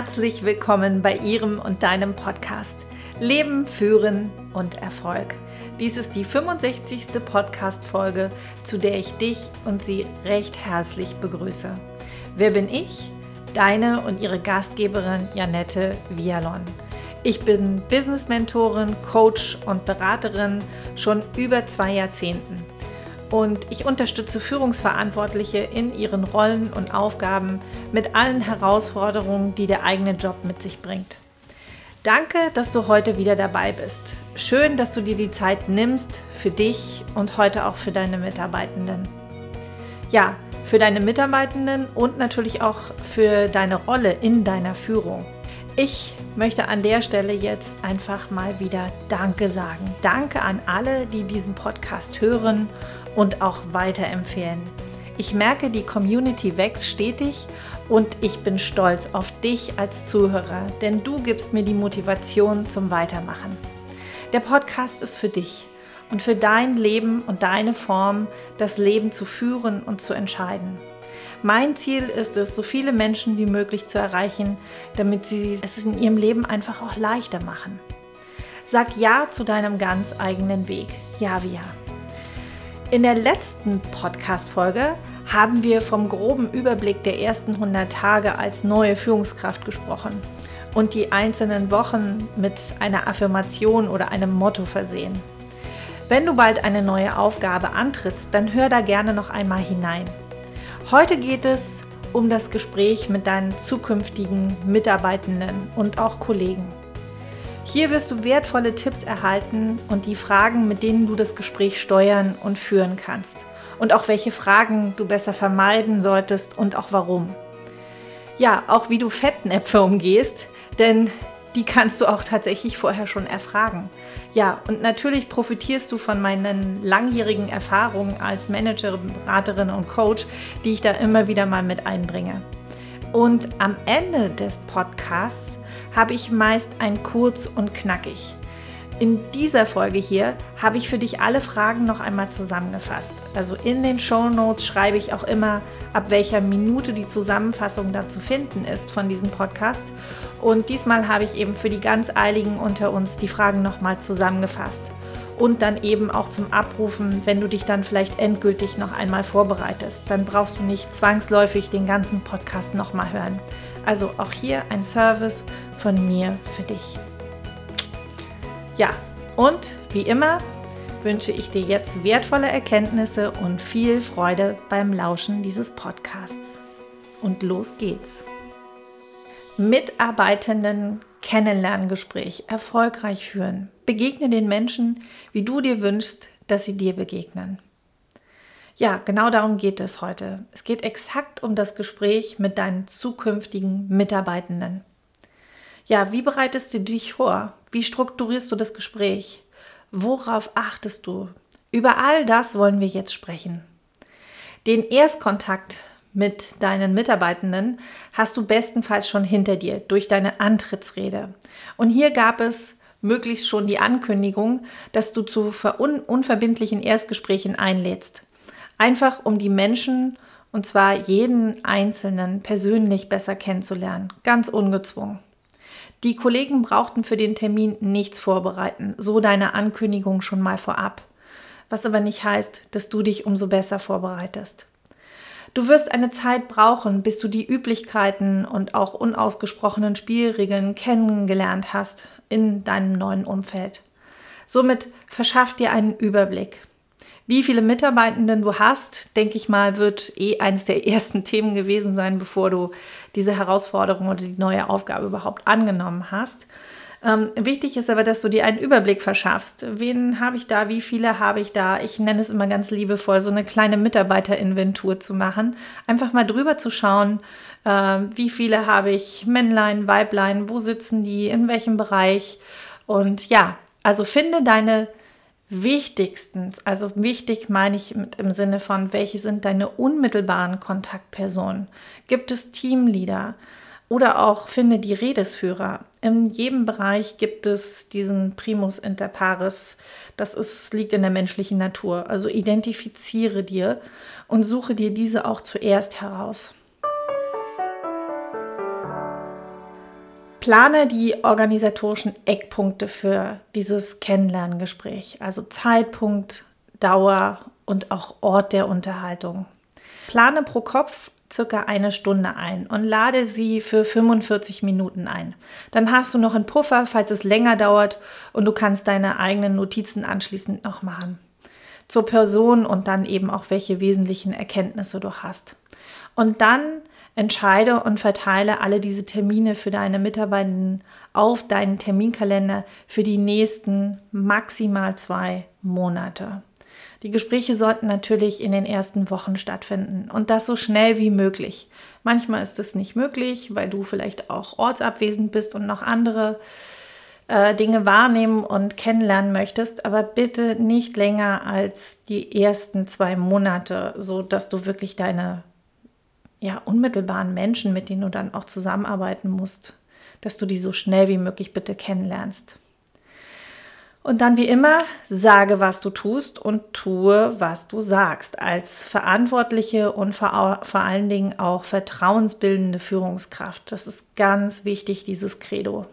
herzlich willkommen bei Ihrem und deinem Podcast Leben, Führen und Erfolg. Dies ist die 65. Podcast-Folge, zu der ich dich und Sie recht herzlich begrüße. Wer bin ich? Deine und Ihre Gastgeberin Janette Vialon. Ich bin Business-Mentorin, Coach und Beraterin schon über zwei Jahrzehnten und ich unterstütze Führungsverantwortliche in ihren Rollen und Aufgaben mit allen Herausforderungen, die der eigene Job mit sich bringt. Danke, dass du heute wieder dabei bist. Schön, dass du dir die Zeit nimmst für dich und heute auch für deine Mitarbeitenden. Ja, für deine Mitarbeitenden und natürlich auch für deine Rolle in deiner Führung. Ich möchte an der Stelle jetzt einfach mal wieder Danke sagen. Danke an alle, die diesen Podcast hören und auch weiterempfehlen. Ich merke, die Community wächst stetig und ich bin stolz auf dich als Zuhörer, denn du gibst mir die Motivation zum Weitermachen. Der Podcast ist für dich und für dein Leben und deine Form, das Leben zu führen und zu entscheiden. Mein Ziel ist es, so viele Menschen wie möglich zu erreichen, damit sie es in ihrem Leben einfach auch leichter machen. Sag Ja zu deinem ganz eigenen Weg. Ja wie ja. In der letzten Podcast-Folge haben wir vom groben Überblick der ersten 100 Tage als neue Führungskraft gesprochen und die einzelnen Wochen mit einer Affirmation oder einem Motto versehen. Wenn du bald eine neue Aufgabe antrittst, dann hör da gerne noch einmal hinein. Heute geht es um das Gespräch mit deinen zukünftigen Mitarbeitenden und auch Kollegen. Hier wirst du wertvolle Tipps erhalten und die Fragen, mit denen du das Gespräch steuern und führen kannst. Und auch welche Fragen du besser vermeiden solltest und auch warum. Ja, auch wie du Fettnäpfe umgehst, denn die kannst du auch tatsächlich vorher schon erfragen. Ja, und natürlich profitierst du von meinen langjährigen Erfahrungen als Managerin, Beraterin und Coach, die ich da immer wieder mal mit einbringe. Und am Ende des Podcasts habe ich meist ein kurz und knackig. In dieser Folge hier habe ich für dich alle Fragen noch einmal zusammengefasst. Also in den Show Notes schreibe ich auch immer, ab welcher Minute die Zusammenfassung da zu finden ist von diesem Podcast. Und diesmal habe ich eben für die ganz Eiligen unter uns die Fragen nochmal zusammengefasst. Und dann eben auch zum Abrufen, wenn du dich dann vielleicht endgültig noch einmal vorbereitest. Dann brauchst du nicht zwangsläufig den ganzen Podcast nochmal hören. Also auch hier ein Service von mir für dich. Ja, und wie immer wünsche ich dir jetzt wertvolle Erkenntnisse und viel Freude beim Lauschen dieses Podcasts. Und los geht's. Mitarbeitenden Kennenlerngespräch erfolgreich führen. Begegne den Menschen, wie du dir wünschst, dass sie dir begegnen. Ja, genau darum geht es heute. Es geht exakt um das Gespräch mit deinen zukünftigen Mitarbeitenden. Ja, wie bereitest du dich vor? Wie strukturierst du das Gespräch? Worauf achtest du? Über all das wollen wir jetzt sprechen. Den Erstkontakt mit deinen Mitarbeitenden hast du bestenfalls schon hinter dir durch deine Antrittsrede. Und hier gab es möglichst schon die Ankündigung, dass du zu unverbindlichen Erstgesprächen einlädst. Einfach um die Menschen, und zwar jeden Einzelnen, persönlich besser kennenzulernen. Ganz ungezwungen. Die Kollegen brauchten für den Termin nichts vorbereiten, so deine Ankündigung schon mal vorab. Was aber nicht heißt, dass du dich umso besser vorbereitest. Du wirst eine Zeit brauchen, bis du die Üblichkeiten und auch unausgesprochenen Spielregeln kennengelernt hast in deinem neuen Umfeld. Somit verschaff dir einen Überblick. Wie viele Mitarbeitenden du hast, denke ich mal, wird eh eines der ersten Themen gewesen sein, bevor du diese Herausforderung oder die neue Aufgabe überhaupt angenommen hast. Ähm, wichtig ist aber, dass du dir einen Überblick verschaffst. Wen habe ich da? Wie viele habe ich da? Ich nenne es immer ganz liebevoll, so eine kleine Mitarbeiterinventur zu machen. Einfach mal drüber zu schauen, äh, wie viele habe ich, Männlein, Weiblein, wo sitzen die, in welchem Bereich. Und ja, also finde deine wichtigstens, also wichtig meine ich im Sinne von, welche sind deine unmittelbaren Kontaktpersonen? Gibt es Teamleader? Oder auch finde die Redesführer. In jedem Bereich gibt es diesen Primus inter pares. Das ist, liegt in der menschlichen Natur. Also identifiziere dir und suche dir diese auch zuerst heraus. Plane die organisatorischen Eckpunkte für dieses Kennenlerngespräch, also Zeitpunkt, Dauer und auch Ort der Unterhaltung. Plane pro Kopf circa eine Stunde ein und lade sie für 45 Minuten ein. Dann hast du noch einen Puffer, falls es länger dauert und du kannst deine eigenen Notizen anschließend noch machen. Zur Person und dann eben auch welche wesentlichen Erkenntnisse du hast. Und dann entscheide und verteile alle diese Termine für deine Mitarbeitenden auf deinen Terminkalender für die nächsten maximal zwei Monate. Die Gespräche sollten natürlich in den ersten Wochen stattfinden und das so schnell wie möglich. Manchmal ist es nicht möglich, weil du vielleicht auch ortsabwesend bist und noch andere äh, Dinge wahrnehmen und kennenlernen möchtest, aber bitte nicht länger als die ersten zwei Monate, so dass du wirklich deine ja, unmittelbaren Menschen, mit denen du dann auch zusammenarbeiten musst, dass du die so schnell wie möglich bitte kennenlernst. Und dann wie immer, sage, was du tust und tue, was du sagst, als verantwortliche und vor, vor allen Dingen auch vertrauensbildende Führungskraft. Das ist ganz wichtig, dieses Credo.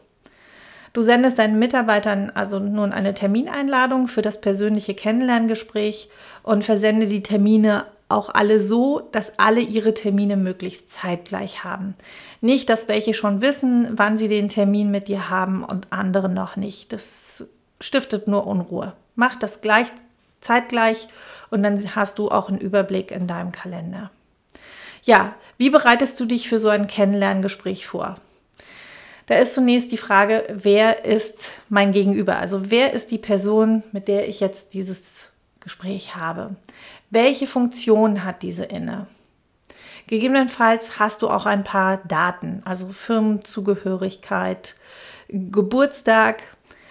Du sendest deinen Mitarbeitern also nun eine Termineinladung für das persönliche Kennenlerngespräch und versende die Termine auch alle so, dass alle ihre Termine möglichst zeitgleich haben. Nicht, dass welche schon wissen, wann sie den Termin mit dir haben und andere noch nicht. Das stiftet nur Unruhe. Mach das gleich zeitgleich und dann hast du auch einen Überblick in deinem Kalender. Ja, wie bereitest du dich für so ein Kennenlerngespräch vor? Da ist zunächst die Frage, wer ist mein Gegenüber? Also wer ist die Person, mit der ich jetzt dieses Gespräch habe? Welche Funktion hat diese inne? Gegebenenfalls hast du auch ein paar Daten, also Firmenzugehörigkeit, Geburtstag,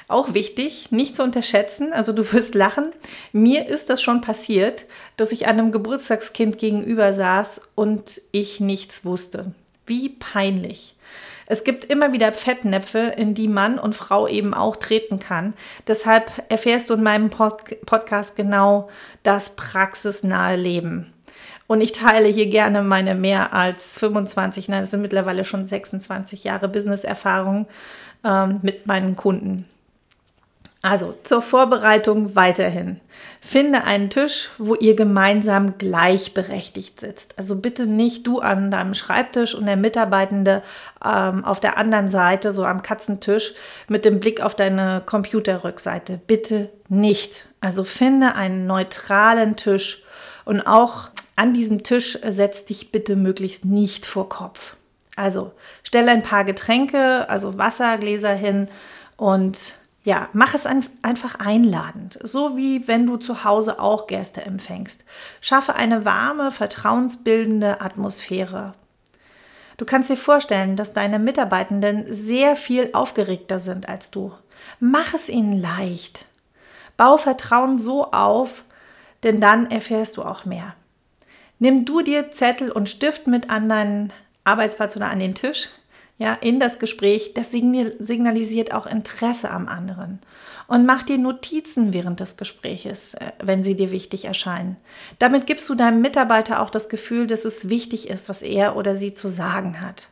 auch wichtig, nicht zu unterschätzen, also du wirst lachen. Mir ist das schon passiert, dass ich einem Geburtstagskind gegenüber saß und ich nichts wusste. Wie peinlich. Es gibt immer wieder Fettnäpfe, in die Mann und Frau eben auch treten kann. Deshalb erfährst du in meinem Pod Podcast genau das praxisnahe Leben. Und ich teile hier gerne meine mehr als 25, nein, es sind mittlerweile schon 26 Jahre Business-Erfahrung ähm, mit meinen Kunden. Also zur Vorbereitung weiterhin. Finde einen Tisch, wo ihr gemeinsam gleichberechtigt sitzt. Also bitte nicht du an deinem Schreibtisch und der Mitarbeitende ähm, auf der anderen Seite, so am Katzentisch, mit dem Blick auf deine Computerrückseite. Bitte nicht. Also finde einen neutralen Tisch und auch an diesem Tisch setz dich bitte möglichst nicht vor Kopf. Also stell ein paar Getränke, also Wassergläser hin und ja, mach es ein, einfach einladend, so wie wenn du zu Hause auch Gäste empfängst. Schaffe eine warme, vertrauensbildende Atmosphäre. Du kannst dir vorstellen, dass deine Mitarbeitenden sehr viel aufgeregter sind als du. Mach es ihnen leicht. Bau Vertrauen so auf, denn dann erfährst du auch mehr. Nimm du dir Zettel und Stift mit an deinen Arbeitsplatz oder an den Tisch ja, in das Gespräch, das signalisiert auch Interesse am anderen. Und mach dir Notizen während des Gespräches, äh, wenn sie dir wichtig erscheinen. Damit gibst du deinem Mitarbeiter auch das Gefühl, dass es wichtig ist, was er oder sie zu sagen hat.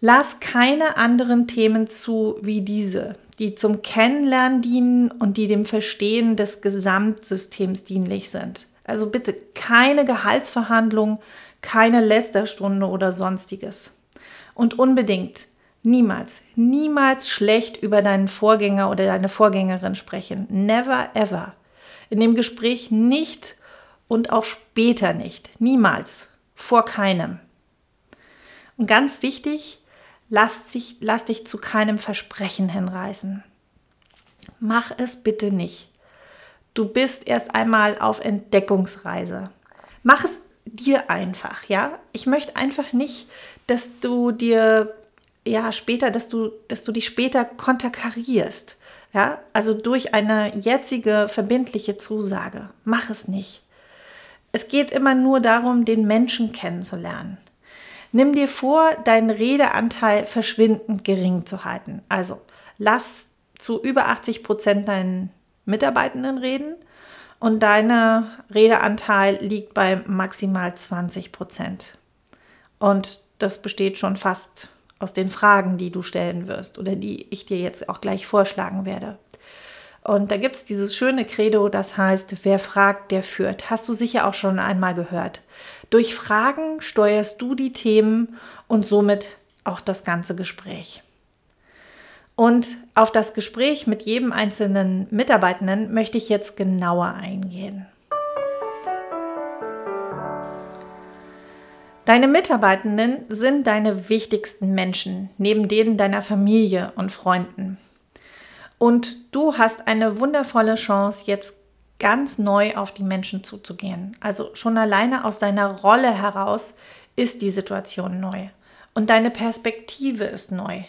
Lass keine anderen Themen zu wie diese, die zum Kennenlernen dienen und die dem Verstehen des Gesamtsystems dienlich sind. Also bitte keine Gehaltsverhandlung, keine Lästerstunde oder sonstiges. Und unbedingt niemals, niemals schlecht über deinen Vorgänger oder deine Vorgängerin sprechen. Never ever. In dem Gespräch nicht und auch später nicht. Niemals. Vor keinem. Und ganz wichtig, lass, sich, lass dich zu keinem Versprechen hinreißen. Mach es bitte nicht. Du bist erst einmal auf Entdeckungsreise. Mach es dir einfach, ja? Ich möchte einfach nicht, dass du dir ja später, dass du, dass du dich später konterkarierst. Ja, also durch eine jetzige verbindliche Zusage. Mach es nicht. Es geht immer nur darum, den Menschen kennenzulernen. Nimm dir vor, deinen Redeanteil verschwindend gering zu halten. Also lass zu über 80 Prozent deinen Mitarbeitenden reden und dein Redeanteil liegt bei maximal 20 Prozent. Und das besteht schon fast aus den Fragen, die du stellen wirst oder die ich dir jetzt auch gleich vorschlagen werde. Und da gibt es dieses schöne Credo, das heißt, wer fragt, der führt. Hast du sicher auch schon einmal gehört. Durch Fragen steuerst du die Themen und somit auch das ganze Gespräch. Und auf das Gespräch mit jedem einzelnen Mitarbeitenden möchte ich jetzt genauer eingehen. Deine Mitarbeitenden sind deine wichtigsten Menschen, neben denen deiner Familie und Freunden. Und du hast eine wundervolle Chance, jetzt ganz neu auf die Menschen zuzugehen. Also schon alleine aus deiner Rolle heraus ist die Situation neu. Und deine Perspektive ist neu.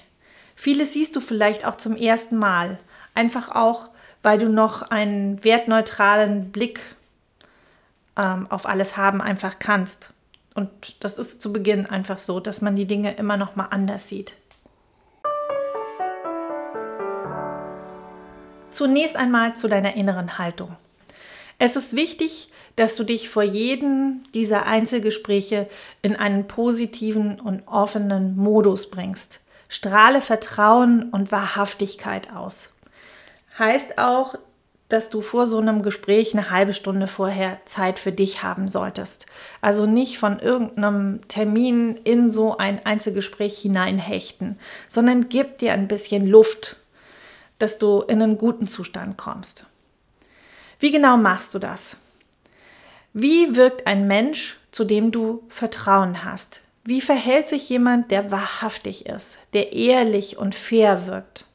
Vieles siehst du vielleicht auch zum ersten Mal. Einfach auch, weil du noch einen wertneutralen Blick ähm, auf alles haben einfach kannst. Und das ist zu Beginn einfach so, dass man die Dinge immer noch mal anders sieht. Zunächst einmal zu deiner inneren Haltung. Es ist wichtig, dass du dich vor jedem dieser Einzelgespräche in einen positiven und offenen Modus bringst. Strahle Vertrauen und Wahrhaftigkeit aus. Heißt auch, dass du vor so einem Gespräch eine halbe Stunde vorher Zeit für dich haben solltest. Also nicht von irgendeinem Termin in so ein Einzelgespräch hineinhechten, sondern gib dir ein bisschen Luft dass du in einen guten Zustand kommst. Wie genau machst du das? Wie wirkt ein Mensch, zu dem du Vertrauen hast? Wie verhält sich jemand, der wahrhaftig ist, der ehrlich und fair wirkt?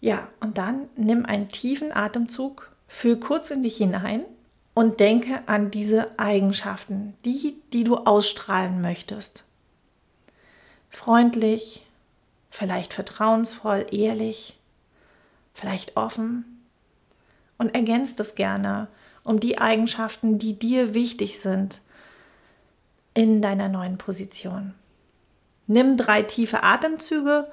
Ja, und dann nimm einen tiefen Atemzug, fühl kurz in dich hinein und denke an diese Eigenschaften, die, die du ausstrahlen möchtest. Freundlich, vielleicht vertrauensvoll, ehrlich, vielleicht offen und ergänzt es gerne um die Eigenschaften, die dir wichtig sind in deiner neuen Position. Nimm drei tiefe Atemzüge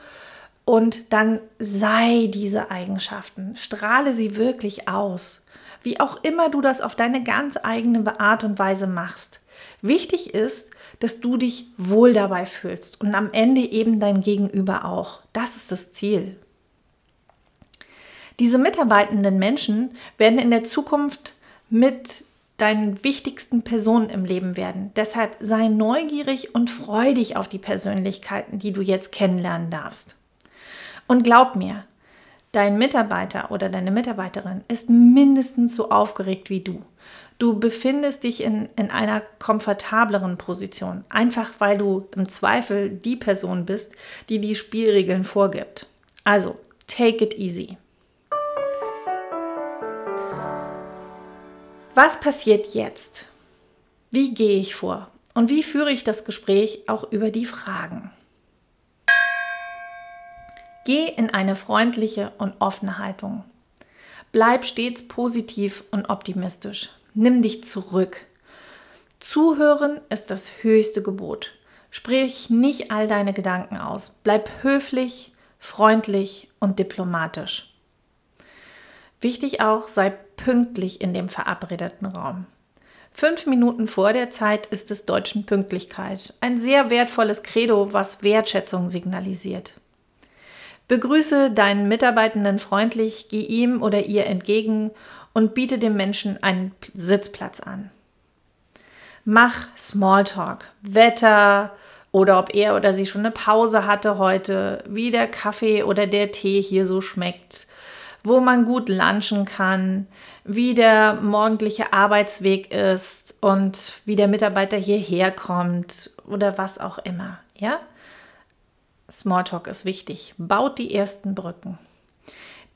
und dann sei diese Eigenschaften, strahle sie wirklich aus, wie auch immer du das auf deine ganz eigene Art und Weise machst. Wichtig ist, dass du dich wohl dabei fühlst und am Ende eben dein Gegenüber auch. Das ist das Ziel. Diese mitarbeitenden Menschen werden in der Zukunft mit deinen wichtigsten Personen im Leben werden. Deshalb sei neugierig und freu dich auf die Persönlichkeiten, die du jetzt kennenlernen darfst. Und glaub mir, dein Mitarbeiter oder deine Mitarbeiterin ist mindestens so aufgeregt wie du. Du befindest dich in, in einer komfortableren Position, einfach weil du im Zweifel die Person bist, die die Spielregeln vorgibt. Also, take it easy. Was passiert jetzt? Wie gehe ich vor? Und wie führe ich das Gespräch auch über die Fragen? Geh in eine freundliche und offene Haltung. Bleib stets positiv und optimistisch. Nimm dich zurück. Zuhören ist das höchste Gebot. Sprich nicht all deine Gedanken aus. Bleib höflich, freundlich und diplomatisch. Wichtig auch, sei pünktlich in dem verabredeten Raum. Fünf Minuten vor der Zeit ist es Deutschen Pünktlichkeit. Ein sehr wertvolles Credo, was Wertschätzung signalisiert. Begrüße deinen Mitarbeitenden freundlich, geh ihm oder ihr entgegen und biete dem Menschen einen Sitzplatz an. Mach Smalltalk, Wetter oder ob er oder sie schon eine Pause hatte heute, wie der Kaffee oder der Tee hier so schmeckt, wo man gut lunchen kann, wie der morgendliche Arbeitsweg ist und wie der Mitarbeiter hierher kommt oder was auch immer, ja? Smalltalk ist wichtig. Baut die ersten Brücken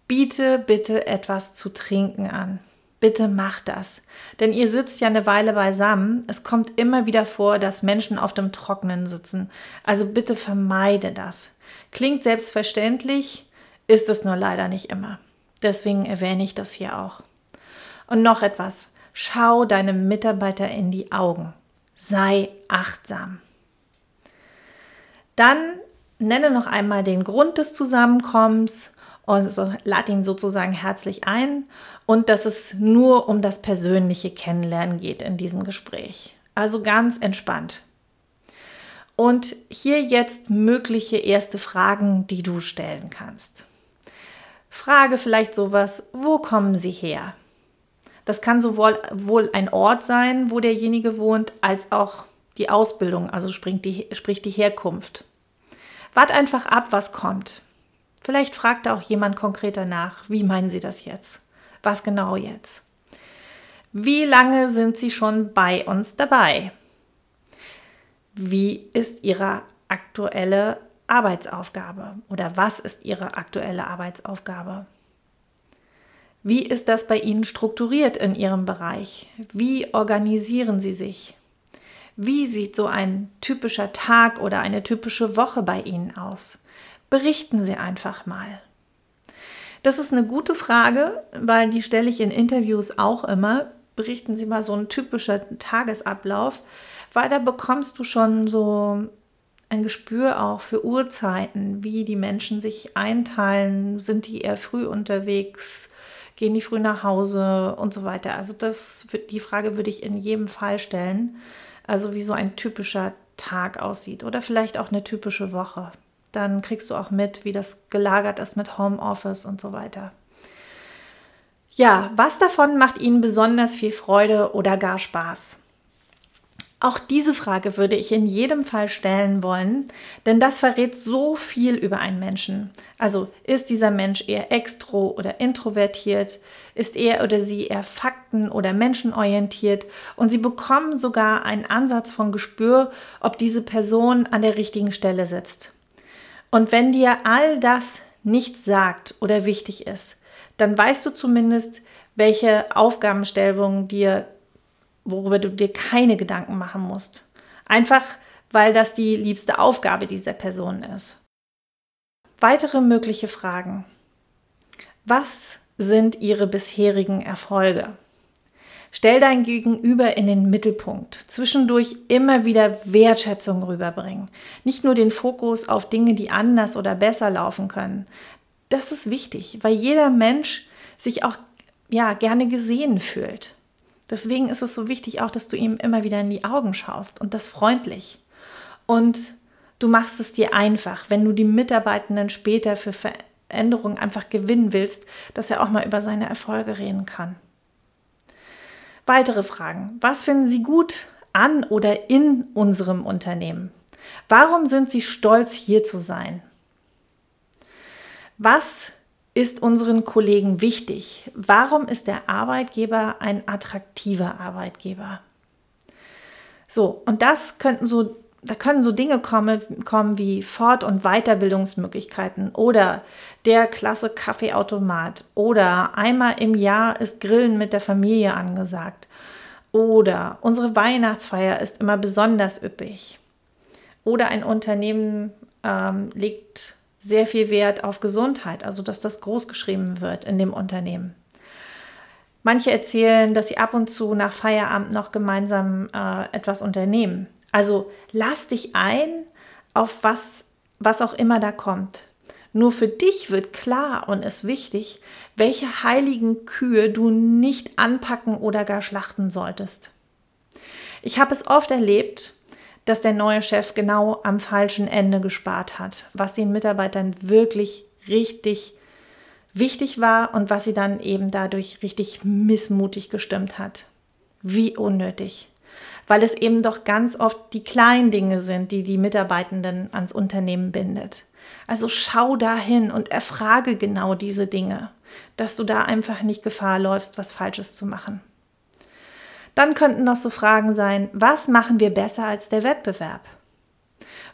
biete bitte etwas zu trinken an. Bitte macht das. Denn ihr sitzt ja eine Weile beisammen. Es kommt immer wieder vor, dass Menschen auf dem Trockenen sitzen. Also bitte vermeide das. Klingt selbstverständlich, ist es nur leider nicht immer. Deswegen erwähne ich das hier auch. Und noch etwas. Schau deinem Mitarbeiter in die Augen. Sei achtsam. Dann nenne noch einmal den Grund des Zusammenkommens und so, lad ihn sozusagen herzlich ein und dass es nur um das persönliche Kennenlernen geht in diesem Gespräch. Also ganz entspannt. Und hier jetzt mögliche erste Fragen, die du stellen kannst. Frage vielleicht sowas, wo kommen Sie her? Das kann sowohl wohl ein Ort sein, wo derjenige wohnt, als auch die Ausbildung, also sprich die, sprich die Herkunft. Wart einfach ab, was kommt. Vielleicht fragt auch jemand konkreter nach, wie meinen Sie das jetzt? Was genau jetzt? Wie lange sind Sie schon bei uns dabei? Wie ist Ihre aktuelle Arbeitsaufgabe oder was ist Ihre aktuelle Arbeitsaufgabe? Wie ist das bei Ihnen strukturiert in Ihrem Bereich? Wie organisieren Sie sich? Wie sieht so ein typischer Tag oder eine typische Woche bei Ihnen aus? Berichten Sie einfach mal. Das ist eine gute Frage, weil die stelle ich in Interviews auch immer. Berichten Sie mal so einen typischen Tagesablauf, weil da bekommst du schon so ein Gespür auch für Uhrzeiten, wie die Menschen sich einteilen, sind die eher früh unterwegs, gehen die früh nach Hause und so weiter. Also das die Frage würde ich in jedem Fall stellen. Also wie so ein typischer Tag aussieht oder vielleicht auch eine typische Woche. Dann kriegst du auch mit, wie das gelagert ist mit Homeoffice und so weiter. Ja, was davon macht Ihnen besonders viel Freude oder gar Spaß? Auch diese Frage würde ich in jedem Fall stellen wollen, denn das verrät so viel über einen Menschen. Also ist dieser Mensch eher extro oder introvertiert? Ist er oder sie eher fakten- oder menschenorientiert? Und Sie bekommen sogar einen Ansatz von Gespür, ob diese Person an der richtigen Stelle sitzt. Und wenn dir all das nichts sagt oder wichtig ist, dann weißt du zumindest, welche Aufgabenstellungen dir worüber du dir keine Gedanken machen musst. Einfach weil das die liebste Aufgabe dieser Person ist. Weitere mögliche Fragen. Was sind ihre bisherigen Erfolge? Stell dein Gegenüber in den Mittelpunkt. Zwischendurch immer wieder Wertschätzung rüberbringen. Nicht nur den Fokus auf Dinge, die anders oder besser laufen können. Das ist wichtig, weil jeder Mensch sich auch ja, gerne gesehen fühlt. Deswegen ist es so wichtig auch, dass du ihm immer wieder in die Augen schaust und das freundlich. Und du machst es dir einfach, wenn du die Mitarbeitenden später für Veränderungen einfach gewinnen willst, dass er auch mal über seine Erfolge reden kann. Weitere Fragen. Was finden Sie gut an oder in unserem Unternehmen? Warum sind Sie stolz, hier zu sein? Was ist unseren Kollegen wichtig? Warum ist der Arbeitgeber ein attraktiver Arbeitgeber? So, und das könnten so, da können so Dinge kommen, kommen wie Fort- und Weiterbildungsmöglichkeiten oder der klasse Kaffeeautomat oder einmal im Jahr ist Grillen mit der Familie angesagt oder unsere Weihnachtsfeier ist immer besonders üppig oder ein Unternehmen ähm, legt sehr viel Wert auf Gesundheit, also dass das groß geschrieben wird in dem Unternehmen. Manche erzählen, dass sie ab und zu nach Feierabend noch gemeinsam äh, etwas unternehmen. Also lass dich ein auf was, was auch immer da kommt. Nur für dich wird klar und ist wichtig, welche heiligen Kühe du nicht anpacken oder gar schlachten solltest. Ich habe es oft erlebt, dass der neue Chef genau am falschen Ende gespart hat, was den Mitarbeitern wirklich richtig wichtig war und was sie dann eben dadurch richtig missmutig gestimmt hat. Wie unnötig. Weil es eben doch ganz oft die kleinen Dinge sind, die die Mitarbeitenden ans Unternehmen bindet. Also schau dahin und erfrage genau diese Dinge, dass du da einfach nicht Gefahr läufst, was Falsches zu machen. Dann könnten noch so Fragen sein, was machen wir besser als der Wettbewerb?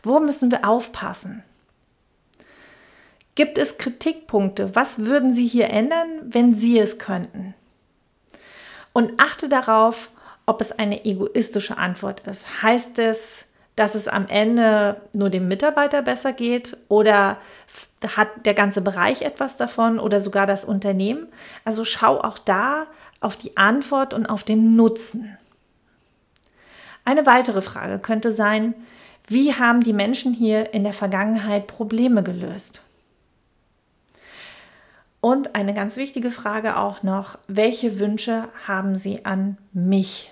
Wo müssen wir aufpassen? Gibt es Kritikpunkte? Was würden Sie hier ändern, wenn Sie es könnten? Und achte darauf, ob es eine egoistische Antwort ist. Heißt es, dass es am Ende nur dem Mitarbeiter besser geht oder hat der ganze Bereich etwas davon oder sogar das Unternehmen? Also schau auch da, auf die Antwort und auf den Nutzen. Eine weitere Frage könnte sein, wie haben die Menschen hier in der Vergangenheit Probleme gelöst? Und eine ganz wichtige Frage auch noch, welche Wünsche haben Sie an mich,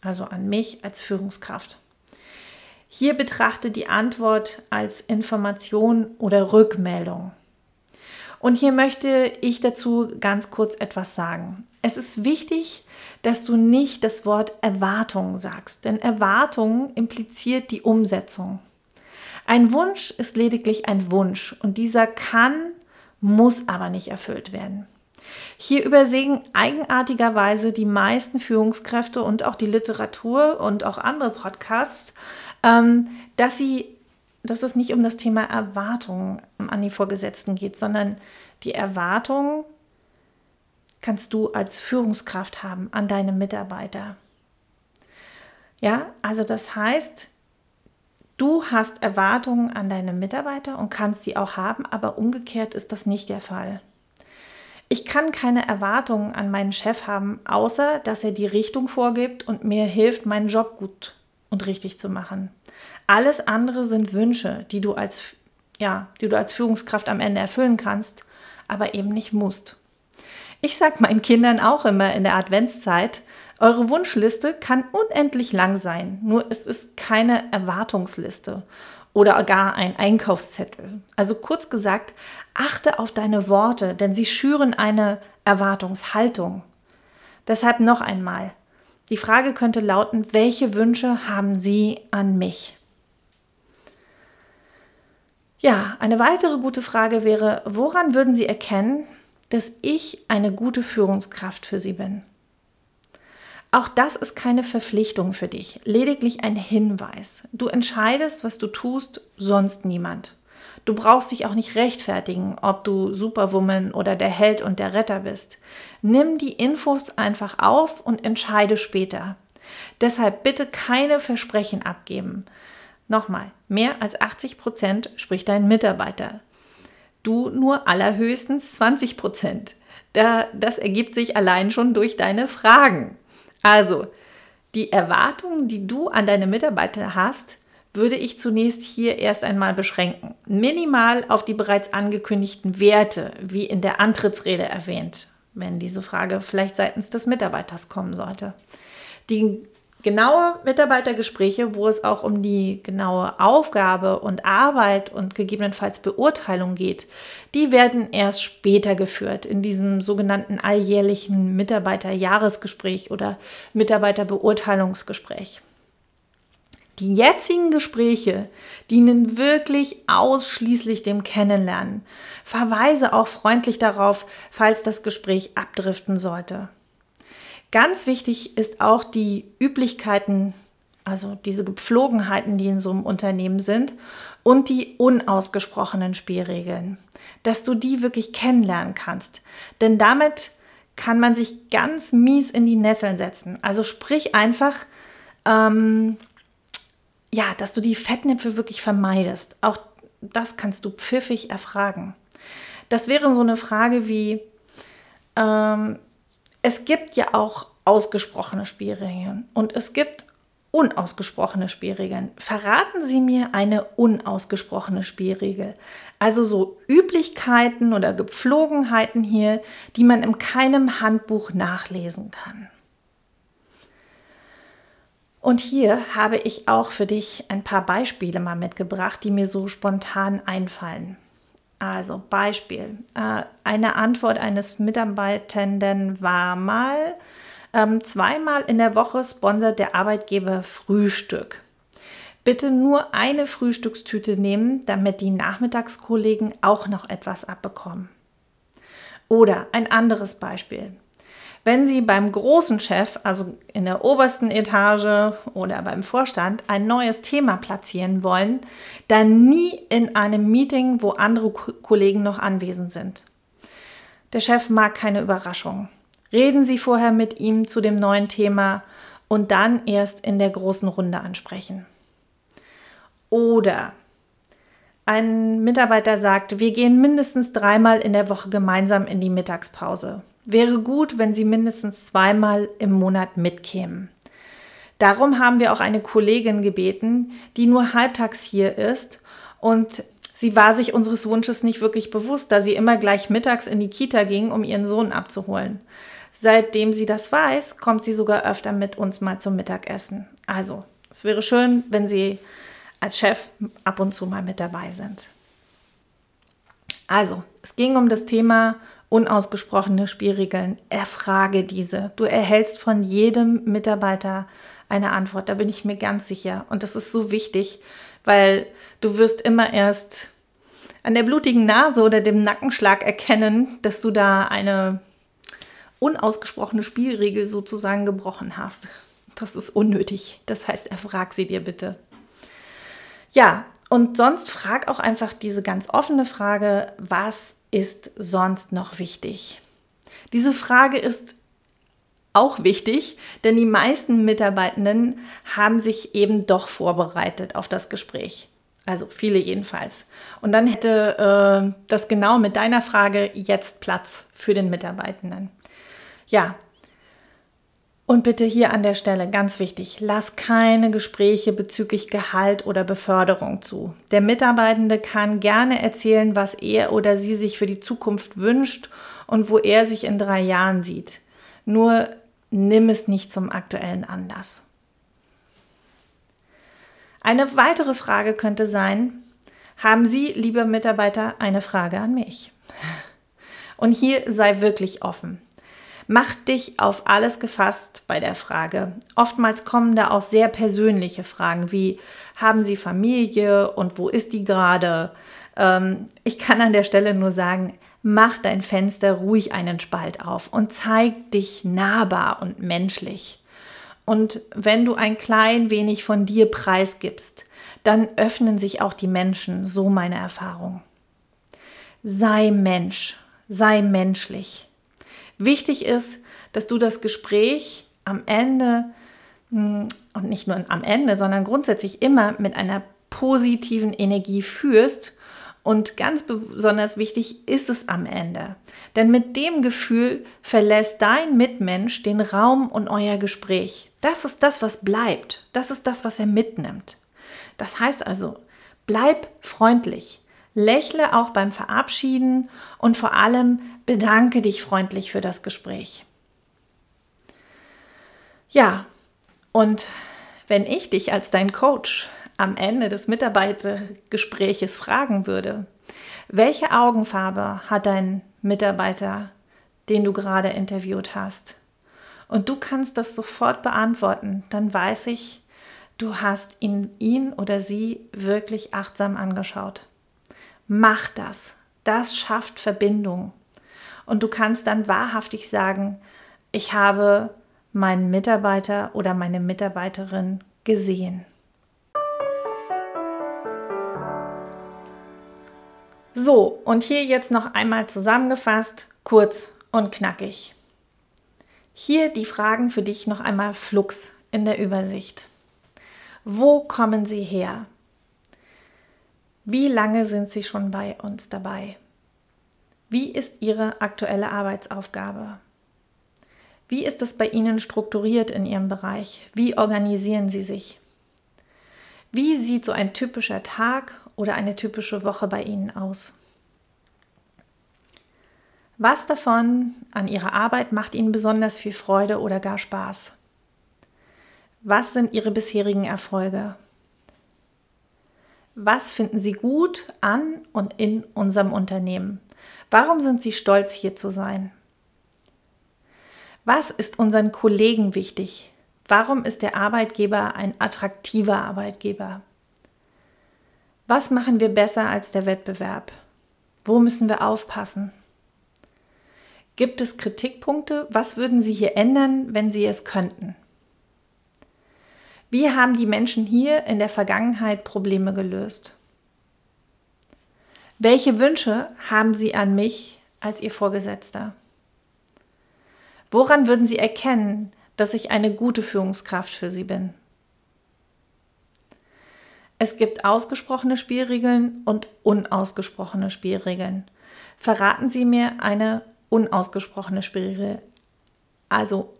also an mich als Führungskraft? Hier betrachte die Antwort als Information oder Rückmeldung. Und hier möchte ich dazu ganz kurz etwas sagen. Es ist wichtig, dass du nicht das Wort Erwartung sagst, denn Erwartung impliziert die Umsetzung. Ein Wunsch ist lediglich ein Wunsch und dieser kann, muss aber nicht erfüllt werden. Hier übersehen eigenartigerweise die meisten Führungskräfte und auch die Literatur und auch andere Podcasts, ähm, dass sie dass es nicht um das Thema Erwartungen an die Vorgesetzten geht, sondern die Erwartungen kannst du als Führungskraft haben an deine Mitarbeiter. Ja, also das heißt, du hast Erwartungen an deine Mitarbeiter und kannst sie auch haben, aber umgekehrt ist das nicht der Fall. Ich kann keine Erwartungen an meinen Chef haben, außer dass er die Richtung vorgibt und mir hilft, meinen Job gut und richtig zu machen. Alles andere sind Wünsche, die du als, ja, die du als Führungskraft am Ende erfüllen kannst, aber eben nicht musst. Ich sage meinen Kindern auch immer in der Adventszeit, eure Wunschliste kann unendlich lang sein, nur es ist keine Erwartungsliste oder gar ein Einkaufszettel. Also kurz gesagt, achte auf deine Worte, denn sie schüren eine Erwartungshaltung. Deshalb noch einmal, die Frage könnte lauten, welche Wünsche haben Sie an mich? Ja, eine weitere gute Frage wäre, woran würden Sie erkennen, dass ich eine gute Führungskraft für Sie bin? Auch das ist keine Verpflichtung für dich, lediglich ein Hinweis. Du entscheidest, was du tust, sonst niemand. Du brauchst dich auch nicht rechtfertigen, ob du Superwoman oder der Held und der Retter bist. Nimm die Infos einfach auf und entscheide später. Deshalb bitte keine Versprechen abgeben. Nochmal, mehr als 80 Prozent spricht dein Mitarbeiter. Du nur allerhöchstens 20 Prozent. Da, das ergibt sich allein schon durch deine Fragen. Also, die Erwartungen, die du an deine Mitarbeiter hast, würde ich zunächst hier erst einmal beschränken. Minimal auf die bereits angekündigten Werte, wie in der Antrittsrede erwähnt, wenn diese Frage vielleicht seitens des Mitarbeiters kommen sollte. Die genaue Mitarbeitergespräche, wo es auch um die genaue Aufgabe und Arbeit und gegebenenfalls Beurteilung geht, die werden erst später geführt in diesem sogenannten alljährlichen Mitarbeiterjahresgespräch oder Mitarbeiterbeurteilungsgespräch. Die jetzigen Gespräche dienen wirklich ausschließlich dem Kennenlernen. Verweise auch freundlich darauf, falls das Gespräch abdriften sollte. Ganz wichtig ist auch die Üblichkeiten, also diese Gepflogenheiten, die in so einem Unternehmen sind und die unausgesprochenen Spielregeln, dass du die wirklich kennenlernen kannst. Denn damit kann man sich ganz mies in die Nesseln setzen. Also sprich einfach, ähm, ja, dass du die Fettnäpfe wirklich vermeidest. Auch das kannst du pfiffig erfragen. Das wäre so eine Frage wie, ähm, es gibt ja auch ausgesprochene Spielregeln und es gibt unausgesprochene Spielregeln. Verraten Sie mir eine unausgesprochene Spielregel. Also so Üblichkeiten oder Gepflogenheiten hier, die man in keinem Handbuch nachlesen kann. Und hier habe ich auch für dich ein paar Beispiele mal mitgebracht, die mir so spontan einfallen. Also Beispiel. Äh, eine Antwort eines Mitarbeitenden war mal, ähm, zweimal in der Woche sponsert der Arbeitgeber Frühstück. Bitte nur eine Frühstückstüte nehmen, damit die Nachmittagskollegen auch noch etwas abbekommen. Oder ein anderes Beispiel. Wenn Sie beim großen Chef, also in der obersten Etage oder beim Vorstand, ein neues Thema platzieren wollen, dann nie in einem Meeting, wo andere Kollegen noch anwesend sind. Der Chef mag keine Überraschung. Reden Sie vorher mit ihm zu dem neuen Thema und dann erst in der großen Runde ansprechen. Oder ein Mitarbeiter sagt, wir gehen mindestens dreimal in der Woche gemeinsam in die Mittagspause. Wäre gut, wenn Sie mindestens zweimal im Monat mitkämen. Darum haben wir auch eine Kollegin gebeten, die nur halbtags hier ist und sie war sich unseres Wunsches nicht wirklich bewusst, da sie immer gleich mittags in die Kita ging, um ihren Sohn abzuholen. Seitdem sie das weiß, kommt sie sogar öfter mit uns mal zum Mittagessen. Also, es wäre schön, wenn Sie als Chef ab und zu mal mit dabei sind. Also, es ging um das Thema unausgesprochene Spielregeln. Erfrage diese. Du erhältst von jedem Mitarbeiter eine Antwort, da bin ich mir ganz sicher. Und das ist so wichtig, weil du wirst immer erst an der blutigen Nase oder dem Nackenschlag erkennen, dass du da eine unausgesprochene Spielregel sozusagen gebrochen hast. Das ist unnötig. Das heißt, erfrag sie dir bitte. Ja, und sonst frag auch einfach diese ganz offene Frage, was ist sonst noch wichtig? Diese Frage ist auch wichtig, denn die meisten Mitarbeitenden haben sich eben doch vorbereitet auf das Gespräch. Also viele jedenfalls. Und dann hätte äh, das genau mit deiner Frage jetzt Platz für den Mitarbeitenden. Ja. Und bitte hier an der Stelle ganz wichtig, lass keine Gespräche bezüglich Gehalt oder Beförderung zu. Der Mitarbeitende kann gerne erzählen, was er oder sie sich für die Zukunft wünscht und wo er sich in drei Jahren sieht. Nur nimm es nicht zum aktuellen Anlass. Eine weitere Frage könnte sein, haben Sie, lieber Mitarbeiter, eine Frage an mich? Und hier sei wirklich offen. Mach dich auf alles gefasst bei der Frage. Oftmals kommen da auch sehr persönliche Fragen wie, haben Sie Familie und wo ist die gerade? Ähm, ich kann an der Stelle nur sagen, mach dein Fenster ruhig einen Spalt auf und zeig dich nahbar und menschlich. Und wenn du ein klein wenig von dir preisgibst, dann öffnen sich auch die Menschen, so meine Erfahrung. Sei Mensch, sei menschlich. Wichtig ist, dass du das Gespräch am Ende hm, und nicht nur am Ende, sondern grundsätzlich immer mit einer positiven Energie führst und ganz besonders wichtig ist es am Ende. Denn mit dem Gefühl verlässt dein Mitmensch den Raum und euer Gespräch. Das ist das, was bleibt. Das ist das, was er mitnimmt. Das heißt also, bleib freundlich. Lächle auch beim Verabschieden und vor allem bedanke dich freundlich für das Gespräch. Ja, und wenn ich dich als dein Coach am Ende des Mitarbeitergespräches fragen würde, welche Augenfarbe hat dein Mitarbeiter, den du gerade interviewt hast? Und du kannst das sofort beantworten, dann weiß ich, du hast ihn, ihn oder sie wirklich achtsam angeschaut. Mach das. Das schafft Verbindung. Und du kannst dann wahrhaftig sagen, ich habe meinen Mitarbeiter oder meine Mitarbeiterin gesehen. So, und hier jetzt noch einmal zusammengefasst, kurz und knackig. Hier die Fragen für dich noch einmal flux in der Übersicht. Wo kommen Sie her? Wie lange sind Sie schon bei uns dabei? Wie ist Ihre aktuelle Arbeitsaufgabe? Wie ist es bei Ihnen strukturiert in Ihrem Bereich? Wie organisieren Sie sich? Wie sieht so ein typischer Tag oder eine typische Woche bei Ihnen aus? Was davon an Ihrer Arbeit macht Ihnen besonders viel Freude oder gar Spaß? Was sind Ihre bisherigen Erfolge? Was finden Sie gut an und in unserem Unternehmen? Warum sind Sie stolz, hier zu sein? Was ist unseren Kollegen wichtig? Warum ist der Arbeitgeber ein attraktiver Arbeitgeber? Was machen wir besser als der Wettbewerb? Wo müssen wir aufpassen? Gibt es Kritikpunkte? Was würden Sie hier ändern, wenn Sie es könnten? Wie haben die Menschen hier in der Vergangenheit Probleme gelöst? Welche Wünsche haben Sie an mich als Ihr Vorgesetzter? Woran würden Sie erkennen, dass ich eine gute Führungskraft für Sie bin. Es gibt ausgesprochene Spielregeln und unausgesprochene Spielregeln. Verraten Sie mir eine unausgesprochene Spielregel, also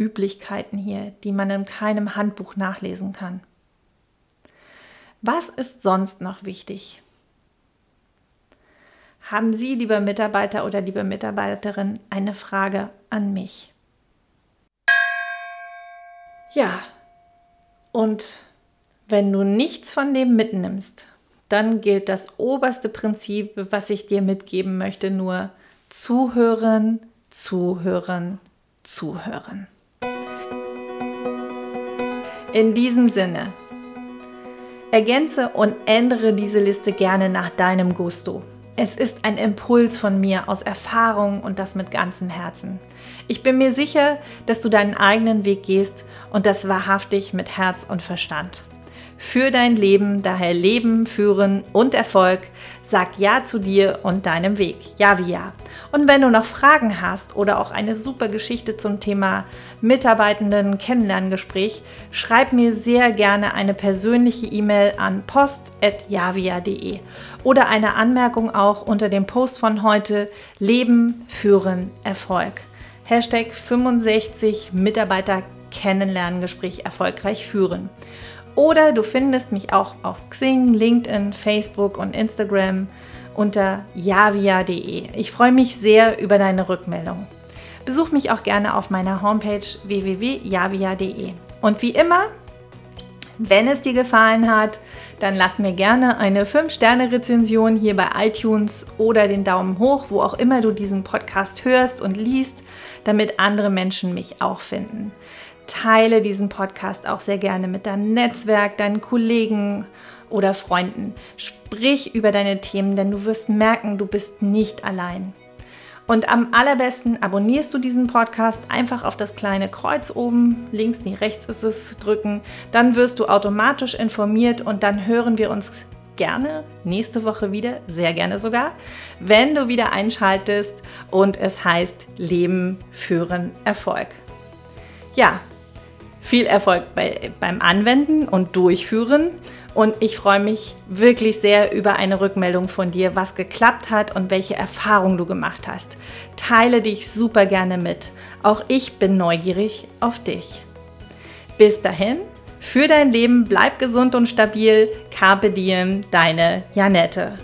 Üblichkeiten hier, die man in keinem Handbuch nachlesen kann. Was ist sonst noch wichtig? Haben Sie, lieber Mitarbeiter oder liebe Mitarbeiterin, eine Frage an mich? Ja, und Wenn du nichts von dem mitnimmst, dann gilt das oberste Prinzip, was ich dir mitgeben möchte, nur zuhören, zuhören, zuhören. In diesem Sinne, ergänze und ändere diese Liste gerne nach deinem Gusto. Es ist ein Impuls von mir aus Erfahrung und das mit ganzem Herzen. Ich bin mir sicher, dass du deinen eigenen Weg gehst und das wahrhaftig mit Herz und Verstand für dein Leben, daher Leben, Führen und Erfolg. Sag Ja zu dir und deinem Weg. Ja wie Ja. Und wenn du noch Fragen hast oder auch eine super Geschichte zum Thema Mitarbeitenden Kennenlerngespräch, schreib mir sehr gerne eine persönliche E-Mail an post.javia.de oder eine Anmerkung auch unter dem Post von heute Leben, Führen, Erfolg. Hashtag 65 Mitarbeiter Kennenlerngespräch erfolgreich führen. Oder du findest mich auch auf Xing, LinkedIn, Facebook und Instagram unter javia.de. Ich freue mich sehr über deine Rückmeldung. Besuch mich auch gerne auf meiner Homepage www.javia.de. Und wie immer, wenn es dir gefallen hat, dann lass mir gerne eine 5-Sterne-Rezension hier bei iTunes oder den Daumen hoch, wo auch immer du diesen Podcast hörst und liest, damit andere Menschen mich auch finden teile diesen Podcast auch sehr gerne mit deinem Netzwerk, deinen Kollegen oder Freunden. Sprich über deine Themen, denn du wirst merken, du bist nicht allein. Und am allerbesten abonnierst du diesen Podcast einfach auf das kleine Kreuz oben, links, nee, rechts ist es, drücken. Dann wirst du automatisch informiert und dann hören wir uns gerne nächste Woche wieder, sehr gerne sogar, wenn du wieder einschaltest und es heißt Leben führen Erfolg. Ja, viel Erfolg bei, beim Anwenden und Durchführen. Und ich freue mich wirklich sehr über eine Rückmeldung von dir, was geklappt hat und welche Erfahrungen du gemacht hast. Teile dich super gerne mit. Auch ich bin neugierig auf dich. Bis dahin, für dein Leben bleib gesund und stabil. Carpe diem, deine Janette.